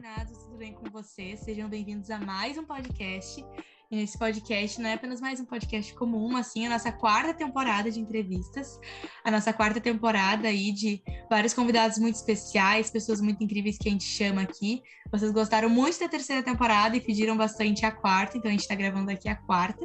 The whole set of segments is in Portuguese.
Indignados, tudo bem com vocês? Sejam bem-vindos a mais um podcast. E nesse podcast não é apenas mais um podcast comum, mas sim a nossa quarta temporada de entrevistas, a nossa quarta temporada aí de vários convidados muito especiais, pessoas muito incríveis que a gente chama aqui. Vocês gostaram muito da terceira temporada e pediram bastante a quarta, então a gente está gravando aqui a quarta.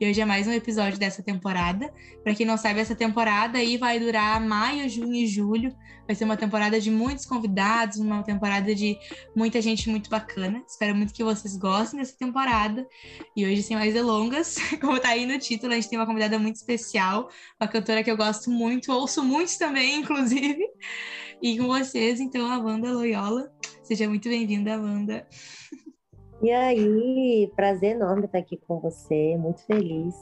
E hoje é mais um episódio dessa temporada. Para quem não sabe, essa temporada aí vai durar maio, junho e julho. Vai ser uma temporada de muitos convidados, uma temporada de muita gente muito bacana. Espero muito que vocês gostem dessa temporada. E hoje, sem mais delongas, como tá aí no título, a gente tem uma convidada muito especial, uma cantora que eu gosto muito, ouço muito também, inclusive. E com vocês, então, a Wanda Loyola. Seja muito bem-vinda, Amanda. E aí, prazer enorme estar aqui com você, muito feliz.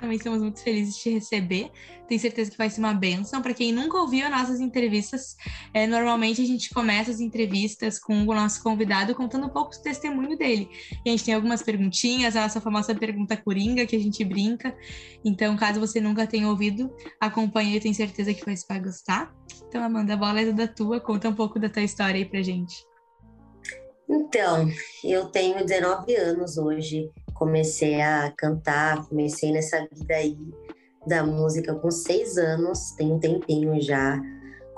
Também estamos muito felizes de te receber. Tenho certeza que vai ser uma benção. Para quem nunca ouviu as nossas entrevistas, é, normalmente a gente começa as entrevistas com o nosso convidado contando um pouco do testemunho dele. E a gente tem algumas perguntinhas, a nossa famosa pergunta coringa, que a gente brinca. Então, caso você nunca tenha ouvido, acompanhe, eu tenho certeza que você vai gostar. Então, Amanda, a bola é da tua. Conta um pouco da tua história aí pra gente. Então, eu tenho 19 anos hoje comecei a cantar, comecei nessa vida aí da música com seis anos, tem um tempinho já.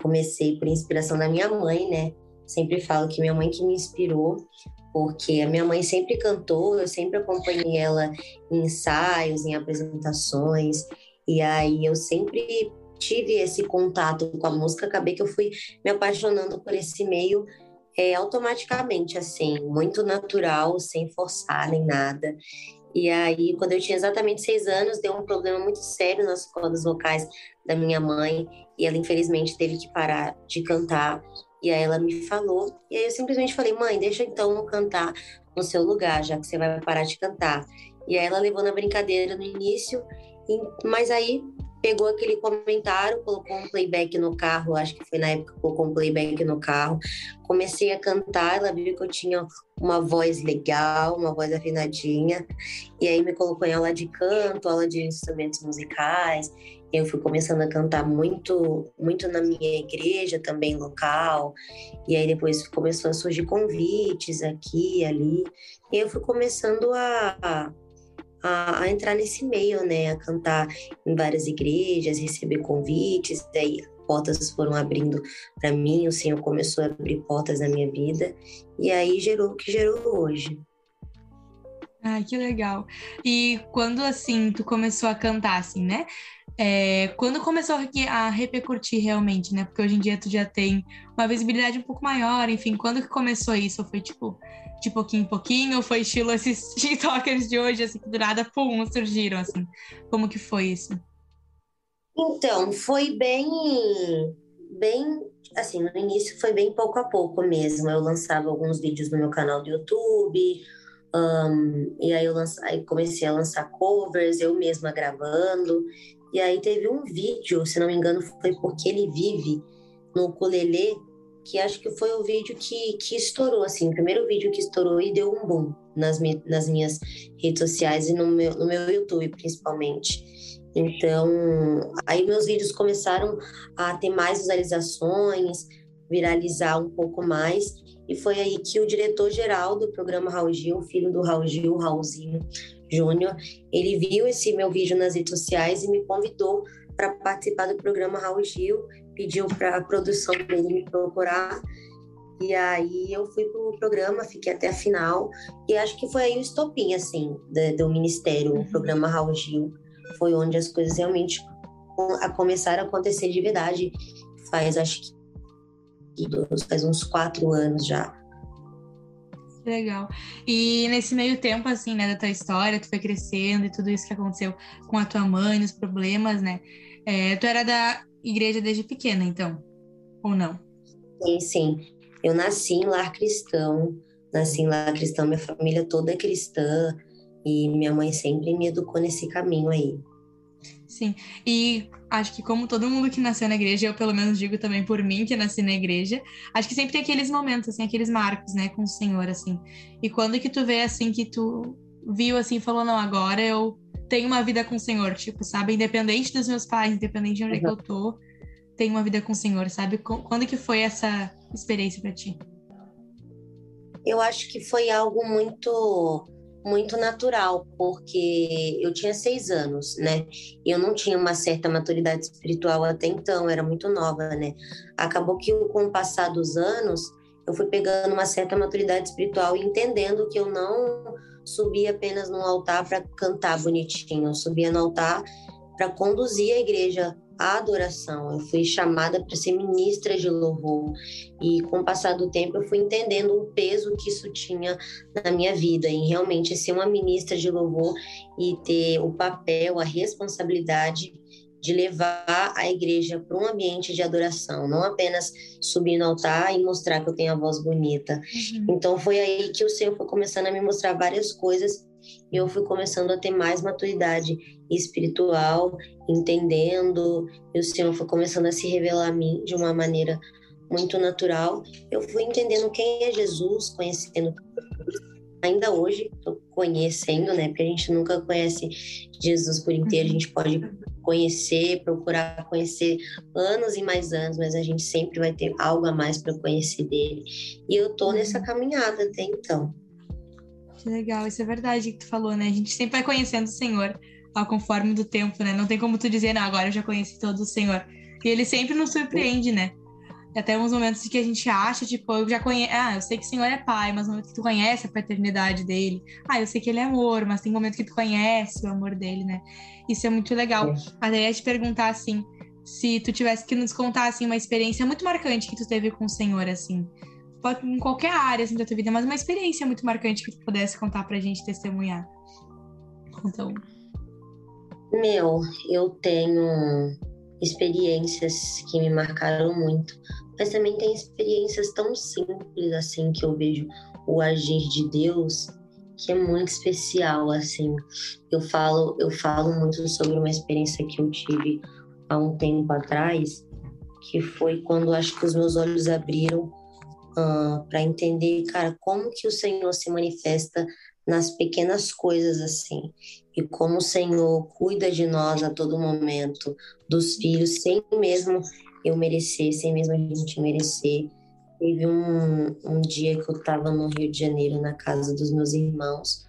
Comecei por inspiração da minha mãe, né? Sempre falo que minha mãe que me inspirou, porque a minha mãe sempre cantou, eu sempre acompanhei ela em ensaios, em apresentações, e aí eu sempre tive esse contato com a música, acabei que eu fui me apaixonando por esse meio é, automaticamente, assim, muito natural, sem forçar nem nada. E aí, quando eu tinha exatamente seis anos, deu um problema muito sério nas cordas vocais da minha mãe, e ela infelizmente teve que parar de cantar. E aí ela me falou, e aí eu simplesmente falei, mãe, deixa então cantar no seu lugar, já que você vai parar de cantar. E aí ela levou na brincadeira no início, mas aí pegou aquele comentário, colocou um playback no carro, acho que foi na época que colocou um playback no carro. Comecei a cantar, ela viu que eu tinha uma voz legal, uma voz afinadinha, e aí me colocou em aula de canto, aula de instrumentos musicais. Eu fui começando a cantar muito, muito na minha igreja também local. E aí depois começou a surgir convites aqui ali. E eu fui começando a a, a, entrar nesse meio, né? A cantar em várias igrejas, receber convites, daí portas foram abrindo para mim, o Senhor começou a abrir portas na minha vida, e aí gerou o que gerou hoje. Ah, que legal. E quando, assim, tu começou a cantar, assim, né? É, quando começou a repercutir realmente, né? Porque hoje em dia tu já tem uma visibilidade um pouco maior, enfim, quando que começou isso? Foi, tipo, de pouquinho em pouquinho, ou foi estilo esses tiktokers de hoje, assim, que do nada, pum, surgiram, assim? Como que foi isso? Então, foi bem, bem, assim, no início foi bem pouco a pouco mesmo. Eu lançava alguns vídeos no meu canal do YouTube, um, e aí eu aí comecei a lançar covers, eu mesma gravando. E aí teve um vídeo, se não me engano, foi Porque Ele Vive, no ukulele, que acho que foi o vídeo que, que estourou, assim, o primeiro vídeo que estourou e deu um boom nas, mi, nas minhas redes sociais e no meu, no meu YouTube, principalmente. Então, aí meus vídeos começaram a ter mais visualizações, viralizar um pouco mais, e foi aí que o diretor-geral do programa Raul Gil, filho do Raul Gil, Raulzinho Júnior, ele viu esse meu vídeo nas redes sociais e me convidou para participar do programa Raul Gil pediu para a produção dele me procurar. E aí eu fui pro programa, fiquei até a final. E acho que foi aí o estopim, assim, do, do Ministério, o uhum. programa Raul Gil. Foi onde as coisas realmente começaram a acontecer de verdade. Faz, acho que, faz uns quatro anos já. Legal. E nesse meio tempo, assim, né, da tua história, tu foi crescendo e tudo isso que aconteceu com a tua mãe, os problemas, né? É, tu era da igreja desde pequena, então? Ou não? Sim, sim. Eu nasci em lar cristão, nasci em lar cristão, minha família toda é cristã e minha mãe sempre me educou nesse caminho aí. Sim, e acho que como todo mundo que nasceu na igreja, eu pelo menos digo também por mim que nasci na igreja, acho que sempre tem aqueles momentos, assim, aqueles marcos, né, com o Senhor, assim. E quando que tu vê, assim, que tu viu, assim, falou, não, agora eu tenho uma vida com o Senhor, tipo, sabe? Independente dos meus pais, independente de onde uhum. é que eu tô, tenho uma vida com o Senhor, sabe? Quando que foi essa experiência para ti? Eu acho que foi algo muito muito natural, porque eu tinha seis anos, né? E eu não tinha uma certa maturidade espiritual até então, era muito nova, né? Acabou que com o passar dos anos, eu fui pegando uma certa maturidade espiritual e entendendo que eu não subia apenas no altar para cantar bonitinho, eu subia no altar para conduzir a igreja à adoração. Eu fui chamada para ser ministra de louvor e com o passar do tempo eu fui entendendo o peso que isso tinha na minha vida em realmente ser uma ministra de louvor e ter o papel, a responsabilidade de levar a igreja para um ambiente de adoração, não apenas subir no altar e mostrar que eu tenho a voz bonita. Uhum. Então foi aí que o Senhor foi começando a me mostrar várias coisas eu fui começando a ter mais maturidade espiritual, entendendo, e o Senhor foi começando a se revelar a mim de uma maneira muito natural. Eu fui entendendo quem é Jesus, conhecendo ainda hoje, estou conhecendo, né? Porque a gente nunca conhece Jesus por inteiro, a gente pode conhecer, procurar conhecer anos e mais anos, mas a gente sempre vai ter algo a mais para conhecer dele. E eu tô nessa caminhada até então. Que legal, isso é verdade que tu falou, né? A gente sempre vai conhecendo o Senhor ao conforme do tempo, né? Não tem como tu dizer, não, agora eu já conheci todo o Senhor. E ele sempre nos surpreende, né? Até uns momentos que a gente acha, tipo, eu já conheço. Ah, eu sei que o Senhor é pai, mas no momento que tu conhece a paternidade dele. Ah, eu sei que ele é amor, mas tem momento que tu conhece o amor dele, né? Isso é muito legal. É. Até ia te perguntar assim, se tu tivesse que nos contar assim uma experiência muito marcante que tu teve com o Senhor, assim em qualquer área assim, da tua vida, mas uma experiência muito marcante que tu pudesse contar pra gente testemunhar. Então. Meu, eu tenho experiências que me marcaram muito, mas também tem experiências tão simples assim que eu vejo o agir de Deus que é muito especial assim. Eu falo, eu falo muito sobre uma experiência que eu tive há um tempo atrás, que foi quando acho que os meus olhos abriram uh, ah, para entender, cara, como que o Senhor se manifesta nas pequenas coisas assim e como o Senhor cuida de nós a todo momento, dos filhos, sem mesmo eu merecer, sem mesmo a gente merecer. Teve um, um dia que eu estava no Rio de Janeiro, na casa dos meus irmãos,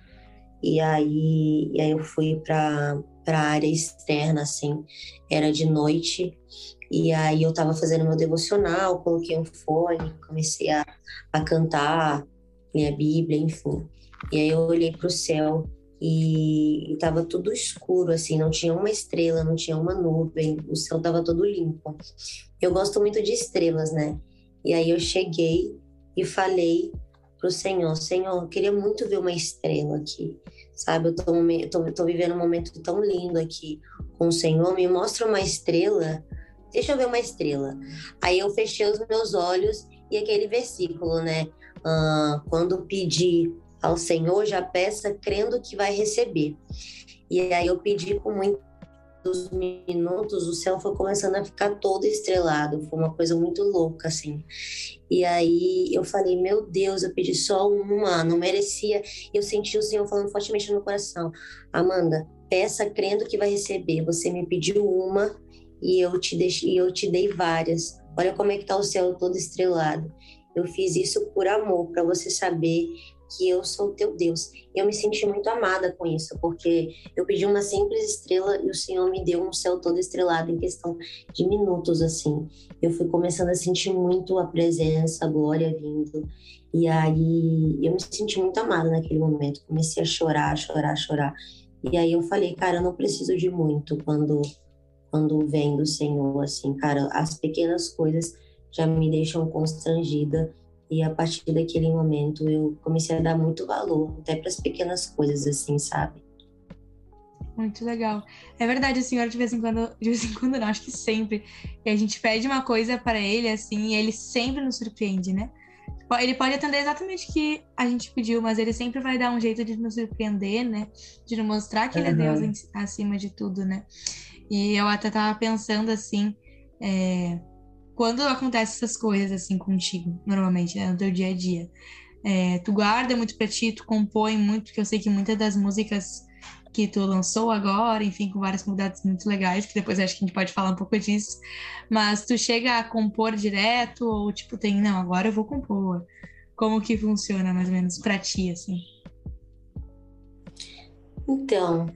e aí, e aí eu fui para a área externa, assim, era de noite, e aí eu estava fazendo meu devocional, coloquei um fone, comecei a, a cantar, ler a Bíblia, enfim. E aí eu olhei para o céu e estava tudo escuro, assim, não tinha uma estrela, não tinha uma nuvem, o céu estava todo limpo. Eu gosto muito de estrelas, né? E aí eu cheguei e falei pro Senhor, Senhor, eu queria muito ver uma estrela aqui, sabe? Eu tô, tô, tô vivendo um momento tão lindo aqui com o Senhor, me mostra uma estrela deixa eu ver uma estrela. Aí eu fechei os meus olhos e aquele versículo, né? Quando pedir ao Senhor, já peça crendo que vai receber. E aí eu pedi com muitos minutos, o céu foi começando a ficar todo estrelado, foi uma coisa muito louca, assim. E aí eu falei, meu Deus, eu pedi só uma, não merecia. Eu senti o Senhor falando fortemente no meu coração, Amanda, peça crendo que vai receber. Você me pediu uma, e eu te deixei, eu te dei várias. Olha como é que tá o céu todo estrelado. Eu fiz isso por amor, para você saber que eu sou teu Deus. Eu me senti muito amada com isso, porque eu pedi uma simples estrela e o Senhor me deu um céu todo estrelado em questão de minutos assim. Eu fui começando a sentir muito a presença, a glória vindo. E aí eu me senti muito amada naquele momento. Comecei a chorar, chorar, chorar. E aí eu falei, cara, eu não preciso de muito quando quando vem do Senhor, assim, cara, as pequenas coisas já me deixam constrangida e a partir daquele momento eu comecei a dar muito valor até para as pequenas coisas, assim, sabe? Muito legal. É verdade, o Senhor de vez em quando, de vez em quando não, acho que sempre, e a gente pede uma coisa para ele, assim, e ele sempre nos surpreende, né? Ele pode atender exatamente o que a gente pediu, mas ele sempre vai dar um jeito de nos surpreender, né? De nos mostrar que uhum. ele é Deus acima de tudo, né? E eu até tava pensando assim, é, quando acontece essas coisas assim contigo, normalmente, né, no teu dia a dia, é, tu guarda muito pra ti, tu compõe muito, porque eu sei que muitas das músicas que tu lançou agora, enfim, com várias comunidades muito legais, que depois acho que a gente pode falar um pouco disso, mas tu chega a compor direto ou tipo tem, não, agora eu vou compor, Como que funciona, mais ou menos, para ti, assim? Então,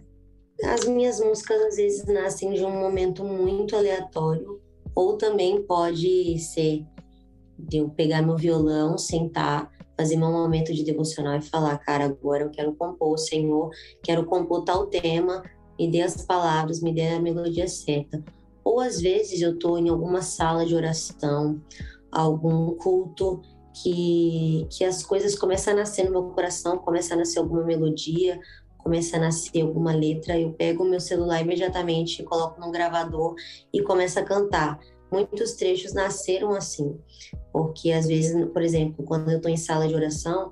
as minhas músicas às vezes nascem de um momento muito aleatório, ou também pode ser de eu pegar meu violão, sentar, fazer meu momento de devocional e falar, cara, agora eu quero compor, Senhor, quero compor tal tema, me dê as palavras, me dê a melodia certa. Ou às vezes eu estou em alguma sala de oração, algum culto que, que as coisas começam a nascer no meu coração, começa a nascer alguma melodia, começa a nascer alguma letra, eu pego o meu celular imediatamente, coloco no gravador e começo a cantar. Muitos trechos nasceram assim, porque às vezes, por exemplo, quando eu estou em sala de oração,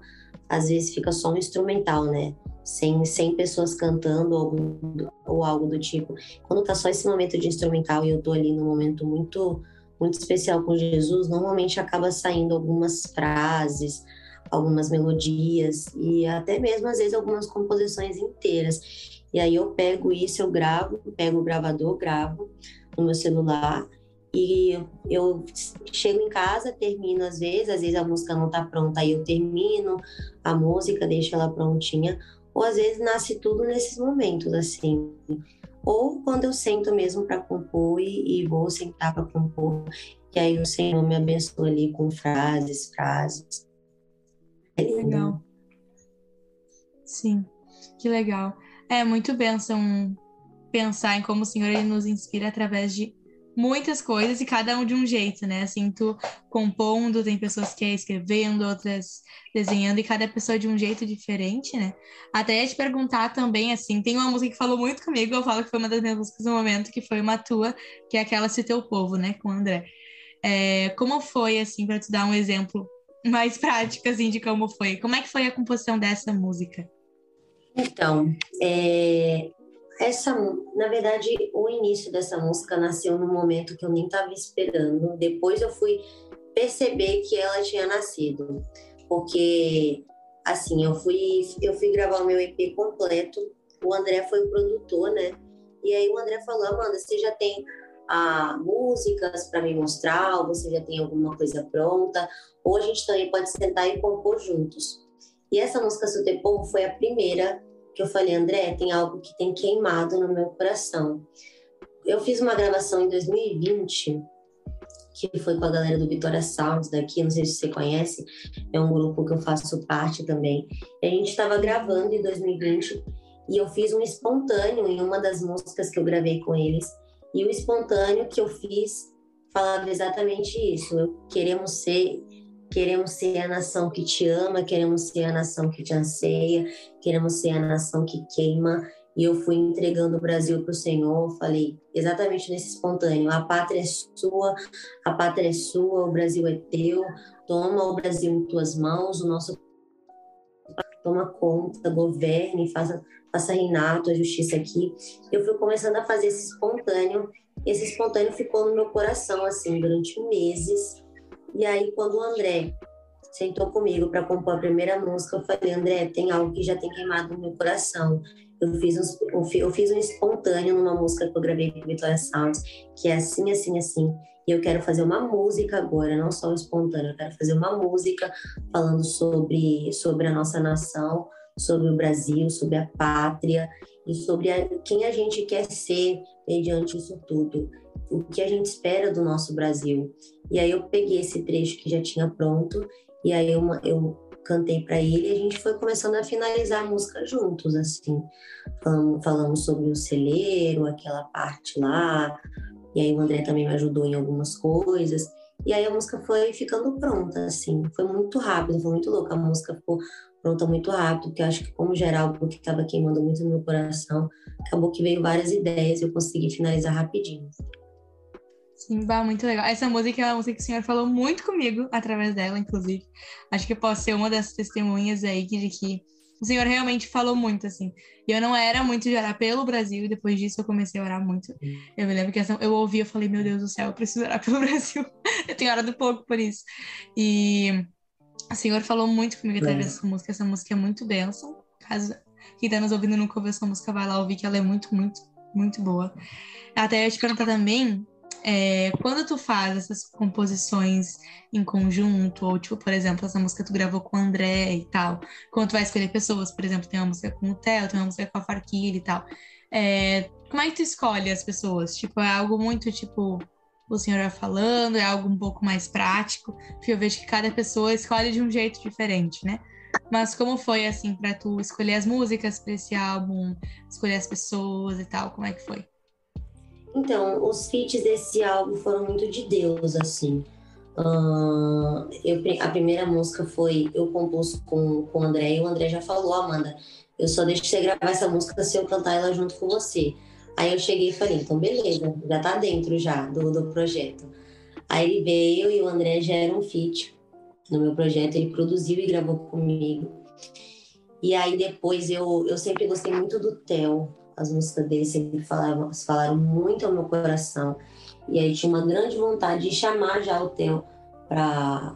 às vezes fica só um instrumental, né? Sem, sem pessoas cantando ou, ou algo do tipo. Quando tá só esse momento de instrumental e eu tô ali num momento muito muito especial com Jesus, normalmente acaba saindo algumas frases, algumas melodias e até mesmo às vezes algumas composições inteiras. E aí eu pego isso, eu gravo, pego o gravador, gravo no meu celular e eu chego em casa, termino às vezes, às vezes a música não tá pronta, aí eu termino a música, deixo ela prontinha, ou às vezes nasce tudo nesses momentos assim. Ou quando eu sento mesmo para compor e, e vou sentar para compor, e aí o Senhor me abençoa ali com frases, frases. Legal. Sim, que legal. É muito bênção pensar em como o Senhor ele nos inspira através de muitas coisas e cada um de um jeito, né? Assim, tu compondo, tem pessoas que é escrevendo, outras desenhando, e cada pessoa de um jeito diferente, né? Até ia te perguntar também, assim, tem uma música que falou muito comigo, eu falo que foi uma das minhas músicas no momento, que foi uma tua, que é aquela Se Teu Povo, né? Com o André. É, como foi, assim, para te dar um exemplo mais prático, assim, de como foi? Como é que foi a composição dessa música? Então, é, essa, na verdade, o início dessa música nasceu num momento que eu nem estava esperando. Depois eu fui perceber que ela tinha nascido, porque assim eu fui eu fui gravar o meu EP completo. O André foi o produtor, né? E aí o André falou: Amanda, você já tem ah, músicas para me mostrar? Ou você já tem alguma coisa pronta? Ou a gente também pode sentar e compor juntos. E essa música Povo foi a primeira que eu falei, André, tem algo que tem queimado no meu coração. Eu fiz uma gravação em 2020, que foi com a galera do Vitória Sounds daqui, não sei se você conhece, é um grupo que eu faço parte também. E a gente estava gravando em 2020 e eu fiz um espontâneo em uma das músicas que eu gravei com eles. E o espontâneo que eu fiz falava exatamente isso. Eu queremos ser Queremos ser a nação que te ama, queremos ser a nação que te anseia, queremos ser a nação que queima. E eu fui entregando o Brasil para o Senhor, falei exatamente nesse espontâneo: a pátria é sua, a pátria é sua, o Brasil é teu, toma o Brasil em tuas mãos, o nosso toma conta, governe, faça, faça reinar a justiça aqui. Eu fui começando a fazer esse espontâneo, esse espontâneo ficou no meu coração, assim, durante meses. E aí, quando o André sentou comigo para compor a primeira música, eu falei, André, tem algo que já tem queimado no meu coração. Eu fiz, um, eu fiz um espontâneo numa música que eu gravei com Vitória Sounds, que é assim, assim, assim. E eu quero fazer uma música agora, não só espontâneo, eu quero fazer uma música falando sobre, sobre a nossa nação, sobre o Brasil, sobre a pátria e sobre a, quem a gente quer ser mediante isso tudo o que a gente espera do nosso Brasil. E aí eu peguei esse trecho que já tinha pronto e aí eu, eu cantei para ele e a gente foi começando a finalizar a música juntos, assim. Falamos, falamos sobre o celeiro, aquela parte lá, e aí o André também me ajudou em algumas coisas. E aí a música foi ficando pronta, assim. Foi muito rápido, foi muito louco. A música ficou pronta muito rápido, porque acho que como geral, porque estava queimando muito no meu coração, acabou que veio várias ideias e eu consegui finalizar rapidinho. Sim, bah, muito legal. Essa música é uma música que o senhor falou muito comigo, através dela, inclusive. Acho que eu posso ser uma das testemunhas aí de que o senhor realmente falou muito, assim. E eu não era muito de orar pelo Brasil, e depois disso eu comecei a orar muito. Eu me lembro que eu ouvi, eu falei, meu Deus do céu, eu preciso orar pelo Brasil. eu tenho orado pouco por isso. E o senhor falou muito comigo através dessa música. Essa música é muito bênção. Caso quem tá nos ouvindo nunca ouviu essa música, vai lá ouvir, que ela é muito, muito, muito boa. Até eu te perguntar também É, quando tu faz essas composições em conjunto, ou tipo, por exemplo, essa música tu gravou com o André e tal, quando tu vai escolher pessoas, por exemplo, tem uma música com o Theo, tem uma música com a Farquilha e tal, é, como é que tu escolhe as pessoas? Tipo, é algo muito, tipo, o senhor vai falando, é algo um pouco mais prático, porque eu vejo que cada pessoa escolhe de um jeito diferente, né? Mas como foi, assim, para tu escolher as músicas para esse álbum, escolher as pessoas e tal, como é que foi? Então, os feats desse álbum foram muito de Deus, assim. Uh, eu, a primeira música foi eu compus com, com o André e o André já falou, Amanda, eu só deixo você gravar essa música se eu cantar ela junto com você. Aí eu cheguei e falei, então beleza, já tá dentro já do, do projeto. Aí ele veio e o André já era um feat no meu projeto, ele produziu e gravou comigo. E aí depois eu, eu sempre gostei muito do Theo, as músicas dele sempre falaram, falaram muito ao meu coração. E aí tinha uma grande vontade de chamar já o Theo para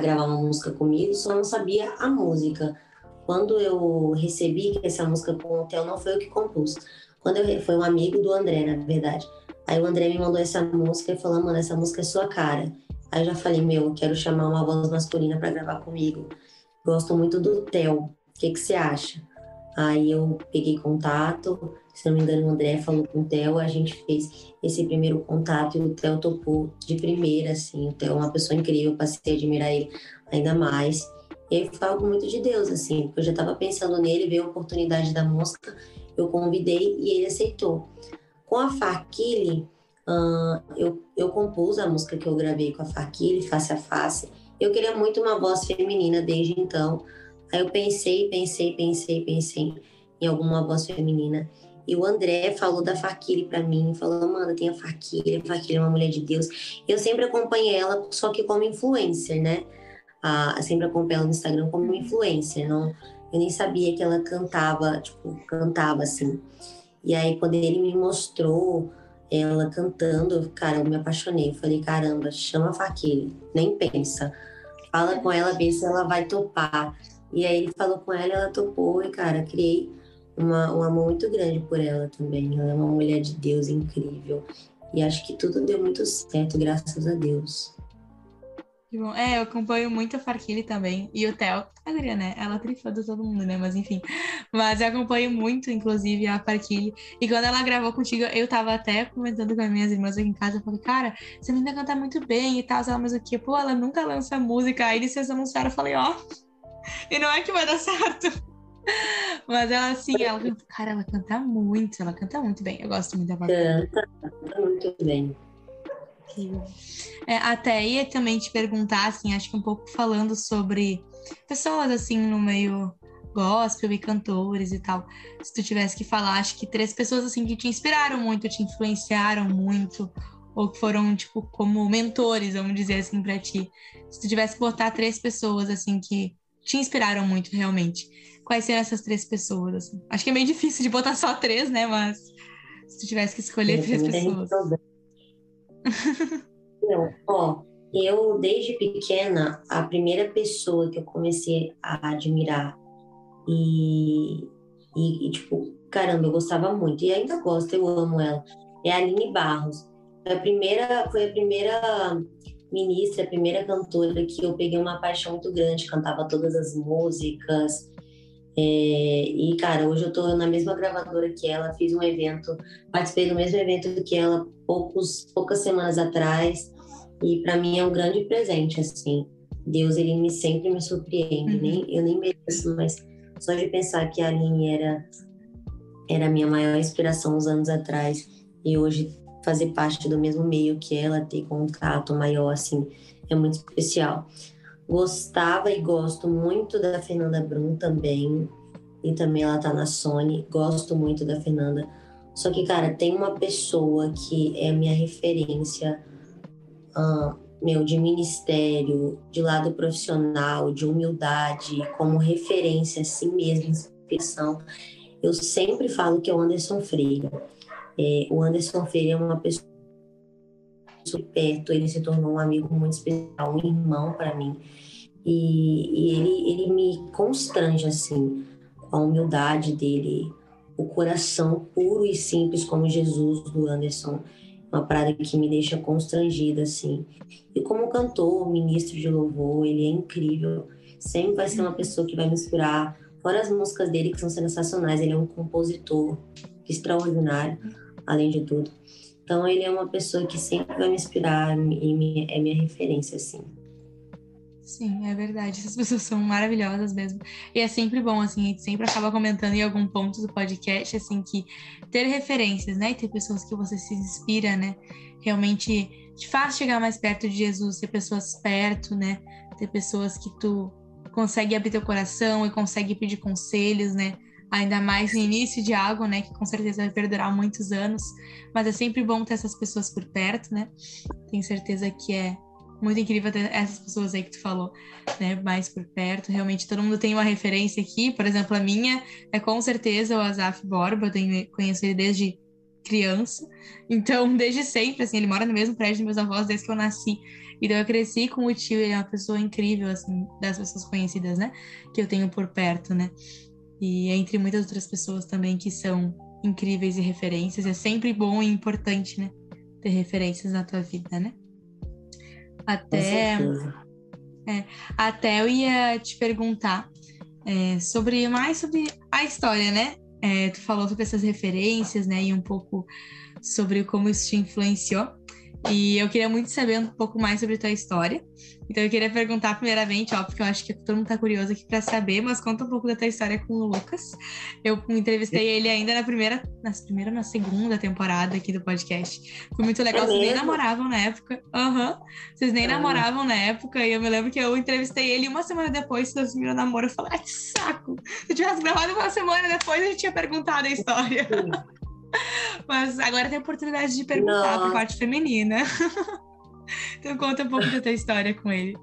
gravar uma música comigo, só não sabia a música. Quando eu recebi essa música com o Theo, não foi eu que compus. Quando eu, foi um amigo do André, na verdade. Aí o André me mandou essa música e falou, mano, essa música é sua cara. Aí eu já falei, meu, quero chamar uma voz masculina para gravar comigo. Gosto muito do Theo. O que, que você acha? Aí eu peguei contato, se não me engano, o André falou com o Theo, a gente fez esse primeiro contato e o Theo topou de primeira, assim. O Theo é uma pessoa incrível, passei a admirar ele ainda mais. E foi algo muito de Deus, assim, porque eu já estava pensando nele, veio a oportunidade da música, eu convidei e ele aceitou. Com a Farquille, uh, eu, eu compus a música que eu gravei com a Farquille, Face a Face. Eu queria muito uma voz feminina desde então, Aí eu pensei, pensei, pensei, pensei em alguma voz feminina. E o André falou da Faquile para mim, falou, Amanda, tem a Faquile, a Faquile é uma mulher de Deus. Eu sempre acompanhei ela, só que como influencer, né? Ah, sempre acompanhei ela no Instagram como influencer, não, eu nem sabia que ela cantava, tipo, cantava assim. E aí, quando ele me mostrou ela cantando, cara, eu me apaixonei. Eu falei, caramba, chama a Faquile, nem pensa. Fala com ela, vê se ela vai topar. E aí ele falou com ela, ela topou e, cara, criei uma, um amor muito grande por ela também. Ela é uma mulher de Deus incrível. E acho que tudo deu muito certo, graças a Deus. É, eu acompanho muito a Farquille também. E o Theo, a guria, né? Ela trifa de todo mundo, né? Mas enfim. Mas eu acompanho muito, inclusive, a Farquille. E quando ela gravou contigo, eu tava até comentando com as minhas irmãs aqui em casa. Eu falei, cara, você ainda canta muito bem e tal. Mas o que? Pô, ela nunca lança música. Aí eles anunciaram, eu falei, ó. Oh, e não é que vai dar certo. Mas ela, assim, ela, cara, ela canta muito, ela canta muito bem. Eu gosto muito da voz Canta, canta muito bem. É, até ia também te perguntar, assim, acho que um pouco falando sobre pessoas, assim, no meio gospel e cantores e tal. Se tu tivesse que falar, acho que três pessoas, assim, que te inspiraram muito, te influenciaram muito, ou que foram, tipo, como mentores, vamos dizer assim, pra ti. Se tu tivesse que botar três pessoas, assim, que te inspiraram muito, realmente. Quais seriam essas três pessoas? Assim? Acho que é meio difícil de botar só três, né? Mas se tu tivesse que escolher eu três pessoas. Não, ó, eu desde pequena, a primeira pessoa que eu comecei a admirar e, e, e, tipo, caramba, eu gostava muito, e ainda gosto, eu amo ela, é a Aline Barros. Foi a primeira, foi a primeira ministra, a primeira cantora que eu peguei uma paixão muito grande, cantava todas as músicas. É, e, cara, hoje eu tô na mesma gravadora que ela, fiz um evento, participei do mesmo evento que ela poucos, poucas semanas atrás. E para mim é um grande presente, assim. Deus, ele me sempre me surpreende. Uhum. Nem, eu nem mereço, mas só de pensar que a Aline era, era a minha maior inspiração uns anos atrás. E hoje fazer parte do mesmo meio que ela, ter contato maior, assim, é muito especial. Gostava e gosto muito da Fernanda Brum também, e também ela tá na Sony, gosto muito da Fernanda. Só que, cara, tem uma pessoa que é minha referência, uh, meu, de ministério, de lado profissional, de humildade, como referência, assim mesmo, inspiração. Eu sempre falo que é o Anderson Freire. É, o Anderson Freire é uma pessoa de perto, ele se tornou um amigo muito especial, um irmão para mim. E, e, ele, ele me constrange, assim, a humildade dele, o coração puro e simples como Jesus do Anderson. uma parada que me deixa constrangida, assim. E como cantor, ministro de louvor, ele é incrível. Sempre vai ser uma pessoa que vai me inspirar. Fora as músicas dele, que são sensacionais, ele é um compositor extraordinário, além de tudo. Então, ele é uma pessoa que sempre vai me inspirar e é minha referência, assim. Sim, é verdade. Essas pessoas são maravilhosas mesmo. E é sempre bom, assim, a gente sempre acaba comentando em algum ponto do podcast, assim, que ter referências, né? E ter pessoas que você se inspira, né? Realmente te faz chegar mais perto de Jesus, ter pessoas perto, né? Ter pessoas que tu consegue abrir teu coração e consegue pedir conselhos, né? Ainda mais no início de algo, né? Que com certeza vai perdurar muitos anos. Mas é sempre bom ter essas pessoas por perto, né? Tenho certeza que é muito incrível ter essas pessoas aí que tu falou, né, mais por perto. Realmente todo mundo tem uma referência aqui. Por exemplo, a minha é com certeza o Azaf Borba. Eu tenho, conheço ele desde criança. Então, desde sempre, assim, ele mora no mesmo prédio dos meus avós desde que eu nasci. Então, eu cresci com o tio, ele é uma pessoa incrível, assim, das pessoas conhecidas, né, que eu tenho por perto, né. E entre muitas outras pessoas também que são incríveis e referências. É sempre bom e importante, né, ter referências na tua vida, né. Até, é, até eu ia te perguntar é, sobre mais sobre a história, né? É, tu falou sobre essas referências, né? E um pouco sobre como isso te influenciou. E eu queria muito saber um pouco mais sobre a tua história. Então eu queria perguntar primeiramente, ó, porque eu acho que todo mundo tá curioso aqui para saber, mas conta um pouco da tua história com o Lucas. Eu entrevistei ele ainda na primeira, na primeira, na segunda temporada aqui do podcast. Foi muito legal, é vocês nem namoravam na época. Aham. Uhum. Vocês nem é. namoravam na época, e eu me lembro que eu entrevistei ele uma semana depois vocês assumiram namoro. Eu falei, ai, que saco! Se eu tivesse gravado uma semana depois, a gente tinha perguntado a história. Mas agora tem a oportunidade de perguntar para a parte feminina. então conta um pouco da tua história com ele.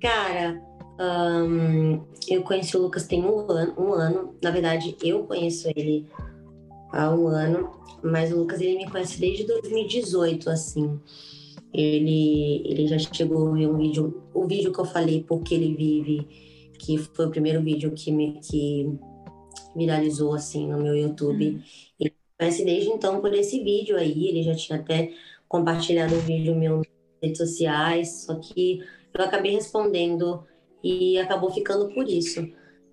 Cara, um, eu conheci o Lucas tem um ano, um ano. Na verdade, eu conheço ele há um ano, mas o Lucas ele me conhece desde 2018, assim. Ele, ele já chegou a ver um vídeo, o vídeo que eu falei porque ele vive, que foi o primeiro vídeo que me que viralizou assim no meu YouTube. Uhum. Ele conhece desde então por esse vídeo aí, ele já tinha até compartilhado um vídeo meu nas redes sociais, só que eu acabei respondendo e acabou ficando por isso.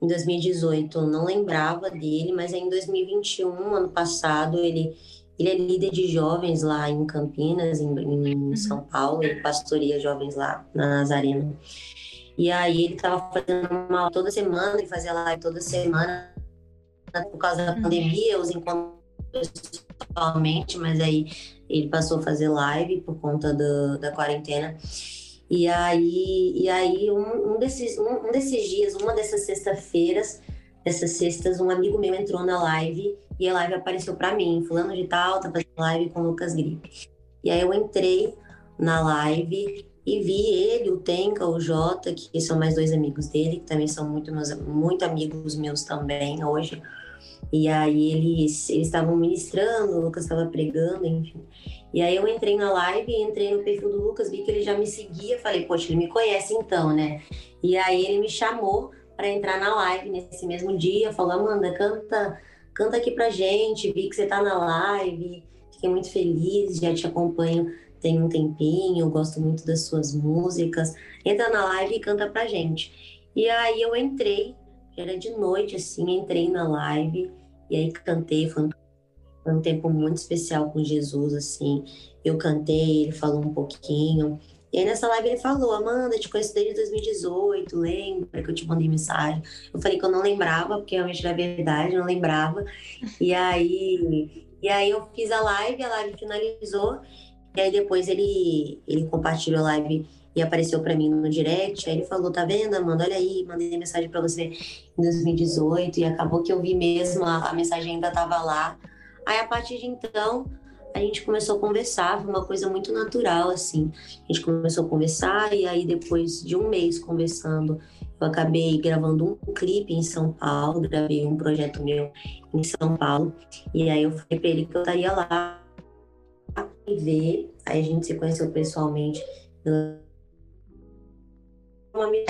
Em 2018 eu não lembrava dele, mas em 2021, ano passado, ele ele é líder de jovens lá em Campinas, em, em uhum. São Paulo, ele pastoreia jovens lá na Nazareno. E aí ele estava fazendo uma toda semana, ele fazia live toda semana por causa da uhum. pandemia, os encontros pessoalmente, mas aí ele passou a fazer live por conta do, da quarentena. E aí, e aí um, um desses, um, um, desses dias, uma dessas sextas-feiras, dessas sextas, um amigo meu entrou na live e a live apareceu para mim, fulano de tal, tá fazendo live com o Lucas Gripe. E aí eu entrei na live e vi ele, o Tenka, o Jota, que são mais dois amigos dele, que também são muito, meus, muito amigos meus também hoje. E aí eles estavam ministrando, o Lucas estava pregando, enfim. E aí eu entrei na live, entrei no perfil do Lucas, vi que ele já me seguia, falei, poxa, ele me conhece então, né? E aí ele me chamou para entrar na live nesse mesmo dia, falou, Amanda, canta, canta aqui pra gente, vi que você tá na live, fiquei muito feliz, já te acompanho tem um tempinho, gosto muito das suas músicas. Entra na live e canta pra gente. E aí eu entrei era de noite, assim, entrei na live e aí cantei, foi um, foi um tempo muito especial com Jesus, assim. Eu cantei, ele falou um pouquinho. E aí nessa live ele falou, Amanda, te conheço desde 2018, lembra que eu te mandei mensagem? Eu falei que eu não lembrava, porque realmente era verdade, não lembrava. E aí, e aí eu fiz a live, a live finalizou, e aí depois ele, ele compartilhou a live e apareceu para mim no direct. Aí ele falou: Tá vendo, Amanda? Olha aí, mandei mensagem para você em 2018 e acabou que eu vi mesmo, a, a mensagem ainda estava lá. Aí a partir de então, a gente começou a conversar, foi uma coisa muito natural, assim. A gente começou a conversar e aí depois de um mês conversando, eu acabei gravando um clipe em São Paulo, gravei um projeto meu em São Paulo. E aí eu falei para ele que eu estaria lá e ver. Aí a gente se conheceu pessoalmente uma amizade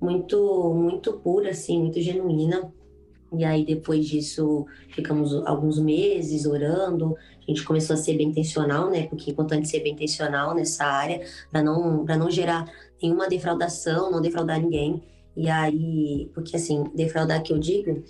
muito, muito pura, assim, muito genuína. E aí, depois disso, ficamos alguns meses orando. A gente começou a ser bem intencional, né? Porque é importante ser bem intencional nessa área, para não, não gerar nenhuma defraudação, não defraudar ninguém. E aí, porque assim, defraudar que eu digo,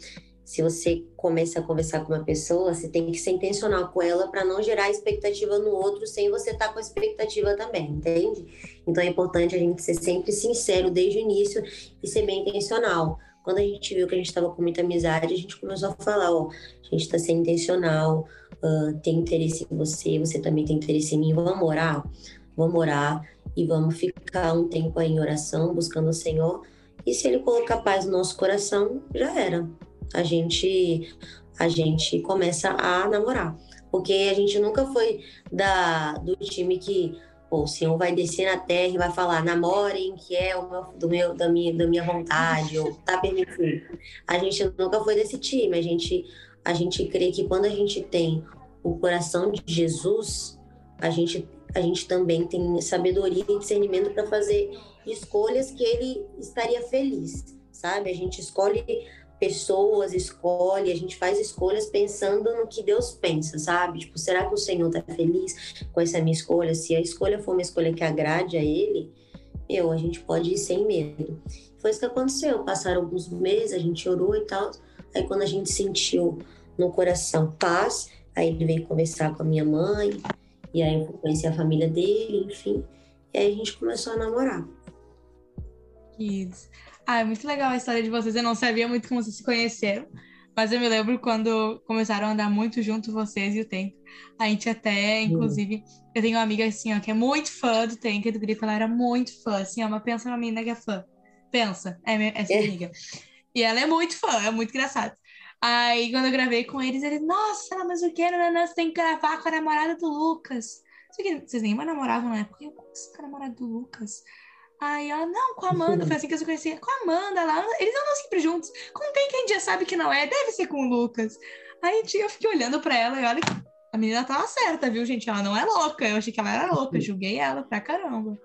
se você começa a conversar com uma pessoa, você tem que ser intencional com ela para não gerar expectativa no outro sem você estar tá com a expectativa também, entende? Então é importante a gente ser sempre sincero desde o início e ser bem intencional. Quando a gente viu que a gente estava com muita amizade, a gente começou a falar, ó, a gente está sendo intencional, uh, tem interesse em você, você também tem interesse em mim, vamos orar? Vamos orar e vamos ficar um tempo aí em oração, buscando o Senhor. E se Ele colocar paz no nosso coração, já era. A gente, a gente começa a namorar. Porque a gente nunca foi da, do time que Pô, o Senhor vai descer na terra e vai falar, namorem, que é o do meu, da, minha, da minha vontade, ou tá permitido. A gente nunca foi desse time. A gente, a gente crê que quando a gente tem o coração de Jesus, a gente, a gente também tem sabedoria e discernimento para fazer escolhas que ele estaria feliz, sabe? A gente escolhe pessoas, escolhe, a gente faz escolhas pensando no que Deus pensa, sabe? Tipo, será que o Senhor tá feliz com essa minha escolha? Se a escolha for uma escolha que agrade a Ele, eu, a gente pode ir sem medo. Foi isso que aconteceu. Passaram alguns meses, a gente orou e tal. Aí quando a gente sentiu no coração paz, aí ele veio conversar com a minha mãe, e aí eu conheci a família dele, enfim. E aí a gente começou a namorar. Kids. Ah, é muito legal a história de vocês. Eu não sabia muito como vocês se conheceram, mas eu me lembro quando começaram a andar muito junto vocês e o Tempo. A gente até, inclusive, eu tenho uma amiga assim, ó, que é muito fã do e do Grito. Ela era muito fã, assim, ó, mas pensa numa menina que é fã. Pensa, é minha, essa é. amiga. E ela é muito fã, é muito engraçado. Aí, quando eu gravei com eles, eles, nossa, mas o que? Nanã, você tem que gravar com a namorada do Lucas. Vocês nem mais namoravam na época. Eu, como que você tá namorada do Lucas? Aí ela, não, com a Amanda, foi assim que eu se conhecia. Com a Amanda lá, eles andam sempre juntos. Com quem quem já sabe que não é? Deve ser com o Lucas. Aí eu fiquei olhando pra ela e olha a menina tava certa, viu, gente? Ela não é louca. Eu achei que ela era louca, julguei ela pra caramba.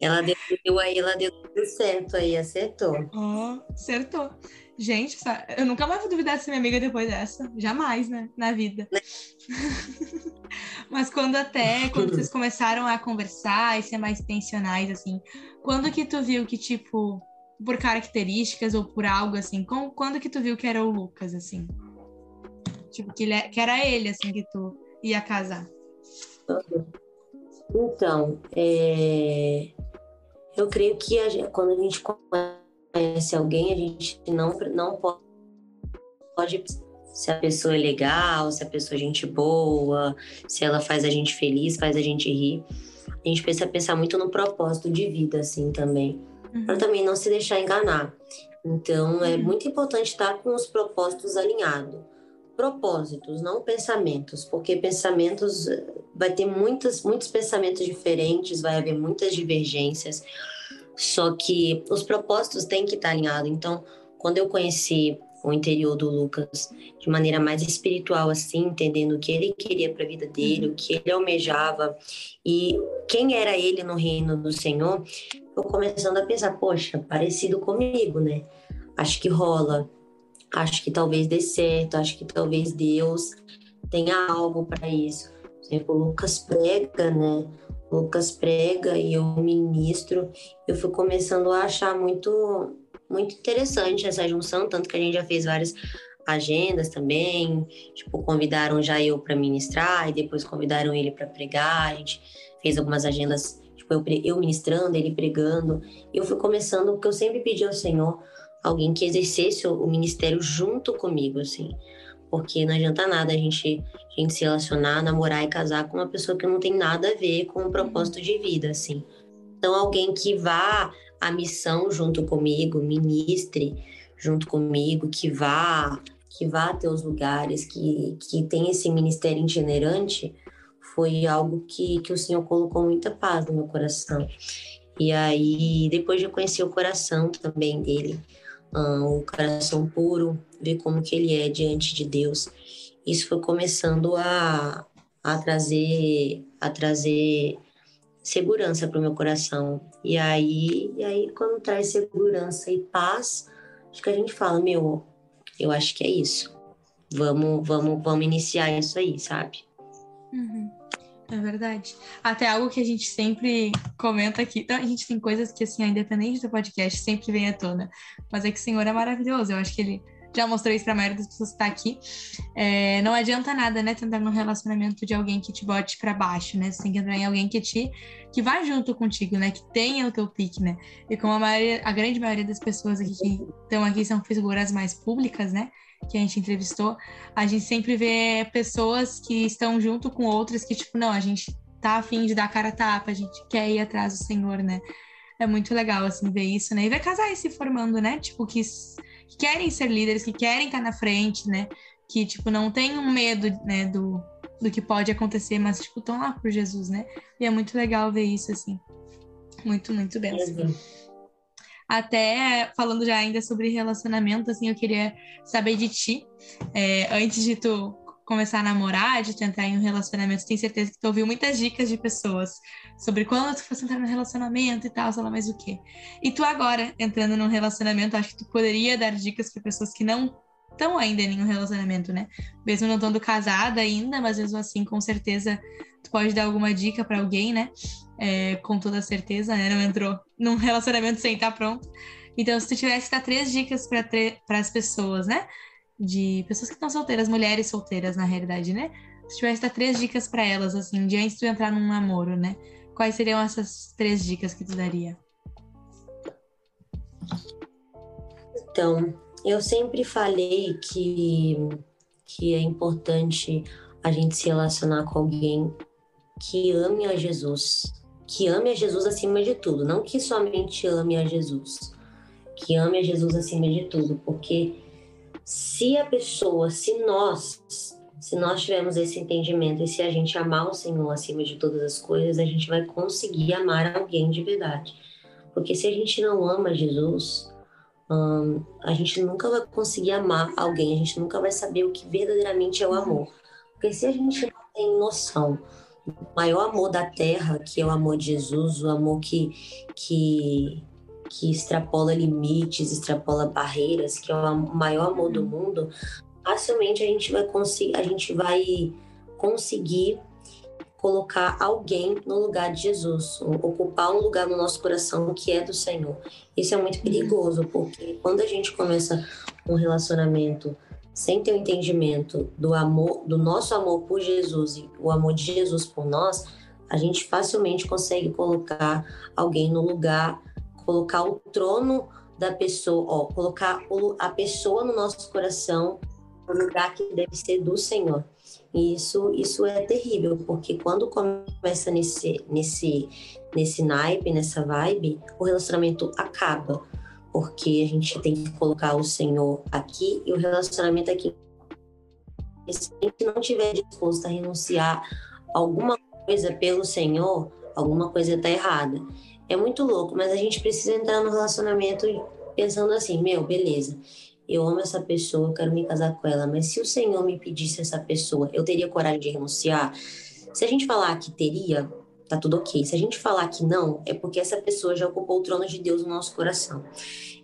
Ela deu aí, ela deu tudo certo aí, acertou. Oh, acertou. Gente, eu nunca mais vou duvidar se minha amiga depois dessa. Jamais, né? Na vida. Mas quando até, quando vocês começaram a conversar e ser mais intencionais, assim, quando que tu viu que, tipo, por características ou por algo, assim, quando que tu viu que era o Lucas, assim? Tipo, que, ele, é, que era ele, assim, que tu ia casar? Então, é... eu creio que a gente, quando a gente conhece alguém, a gente não, não pode se a pessoa é legal, se a pessoa é gente boa, se ela faz a gente feliz, faz a gente rir. A gente precisa pensar muito no propósito de vida, assim, também. Uhum. Para também não se deixar enganar. Então, é uhum. muito importante estar com os propósitos alinhados. Propósitos, não pensamentos, porque pensamentos eh, vai ter muitos, muitos pensamentos diferentes, vai haver muitas divergências. Só que os propósitos têm que estar alinhados. Então, quando eu conheci o interior do Lucas de maneira mais espiritual, assim, entendendo o que ele queria para a vida dele, o que ele almejava e quem era ele no reino do Senhor, eu começando a pensar, poxa, parecido comigo, né? Acho que rola, acho que talvez dê certo, acho que talvez Deus tenha algo para isso. Por exemplo, o Lucas prega, né? Lucas prega e eu ministro. Eu fui começando a achar muito muito interessante essa junção, tanto que a gente já fez várias agendas também, tipo, convidaram já eu para ministrar e depois convidaram ele para pregar, a gente fez algumas agendas, tipo, eu, eu ministrando, ele pregando. Eu fui começando porque eu sempre pedi ao Senhor alguém que exercesse o ministério junto comigo, assim. Porque não adianta nada a gente, a gente se relacionar, namorar e casar com uma pessoa que não tem nada a ver com o propósito de vida, assim. Então, alguém que vá a missão junto comigo, ministre junto comigo, que vá, que vá até os lugares, que, que tem esse ministério itinerante, foi algo que, que o Senhor colocou muita paz no meu coração. E aí, depois de conhecer o coração também dele, um, o coração puro, ver como que ele é diante de Deus, isso foi começando a, a trazer a trazer segurança para o meu coração. E aí, e aí, quando traz segurança e paz, acho que a gente fala, meu, eu acho que é isso. Vamos, vamos, vamos iniciar isso aí, sabe? Uhum. É verdade. Até algo que a gente sempre comenta aqui. Então, a gente tem coisas que, assim, independente do podcast, sempre vem à tona. Mas é que o Senhor é maravilhoso. Eu acho que ele já mostrou isso para a maioria das pessoas que está aqui. É, não adianta nada, né, tentar num relacionamento de alguém que te bote para baixo, né? Você tem que entrar em alguém que te que vai junto contigo, né? Que tenha o teu pique, né? E como a, maioria, a grande maioria das pessoas aqui que estão aqui são figuras mais públicas, né? Que a gente entrevistou, a gente sempre vê pessoas que estão junto com outras que, tipo, não, a gente tá afim de dar cara a tapa, a gente quer ir atrás do Senhor, né? É muito legal, assim, ver isso, né? E ver casais se formando, né? Tipo, que que querem ser líderes, que querem estar na frente, né? Que, tipo, não tem um medo, né, do, do que pode acontecer, mas, tipo, estão lá por Jesus, né? E é muito legal ver isso, assim. Muito, muito bem. Assim. Até falando já ainda sobre relacionamento, assim, eu queria saber de ti, é, antes de tu começar a namorar, de tu entrar em um relacionamento, tenho certeza que tu ouviu muitas dicas de pessoas sobre quando tu fosse entrar no relacionamento e tal, sei lá mais o quê. E tu agora, entrando num relacionamento, acho que tu poderia dar dicas para pessoas que não estão ainda em nenhum relacionamento, né? Mesmo não estando casada ainda, mas mesmo assim, com certeza, tu pode dar alguma dica para alguém, né? É, com toda certeza, né? Não entrou num relacionamento sem estar pronto. Então, se tu tivesse que dar três dicas para as pessoas, né? De pessoas que estão solteiras, mulheres solteiras, na realidade, né? Se tivesse dar três dicas para elas, assim, de antes de entrar num namoro, né? Quais seriam essas três dicas que tu daria? Então, eu sempre falei que, que é importante a gente se relacionar com alguém que ame a Jesus, que ame a Jesus acima de tudo, não que somente ame a Jesus, que ame a Jesus acima de tudo, porque se a pessoa, se nós, se nós tivermos esse entendimento e se a gente amar o Senhor acima de todas as coisas, a gente vai conseguir amar alguém de verdade. Porque se a gente não ama Jesus, hum, a gente nunca vai conseguir amar alguém, a gente nunca vai saber o que verdadeiramente é o amor. Porque se a gente não tem noção do maior amor da terra, que é o amor de Jesus, o amor que, que que extrapola limites, extrapola barreiras, que é o maior amor do mundo, facilmente a gente vai conseguir, a gente vai conseguir colocar alguém no lugar de Jesus, ocupar um lugar no nosso coração que é do Senhor. Isso é muito perigoso, porque quando a gente começa um relacionamento sem ter o entendimento do amor, do nosso amor por Jesus e o amor de Jesus por nós, a gente facilmente consegue colocar alguém no lugar colocar o trono da pessoa, ó, colocar a pessoa no nosso coração no lugar que deve ser do Senhor. E isso, isso é terrível, porque quando começa nesse, nesse, nesse naipe, nessa vibe, o relacionamento acaba, porque a gente tem que colocar o Senhor aqui e o relacionamento aqui. Se a gente não tiver disposto a renunciar alguma coisa pelo Senhor, alguma coisa está errada. É muito louco, mas a gente precisa entrar no relacionamento pensando assim: meu, beleza, eu amo essa pessoa, eu quero me casar com ela, mas se o Senhor me pedisse essa pessoa, eu teria coragem de renunciar? Se a gente falar que teria, tá tudo ok. Se a gente falar que não, é porque essa pessoa já ocupou o trono de Deus no nosso coração.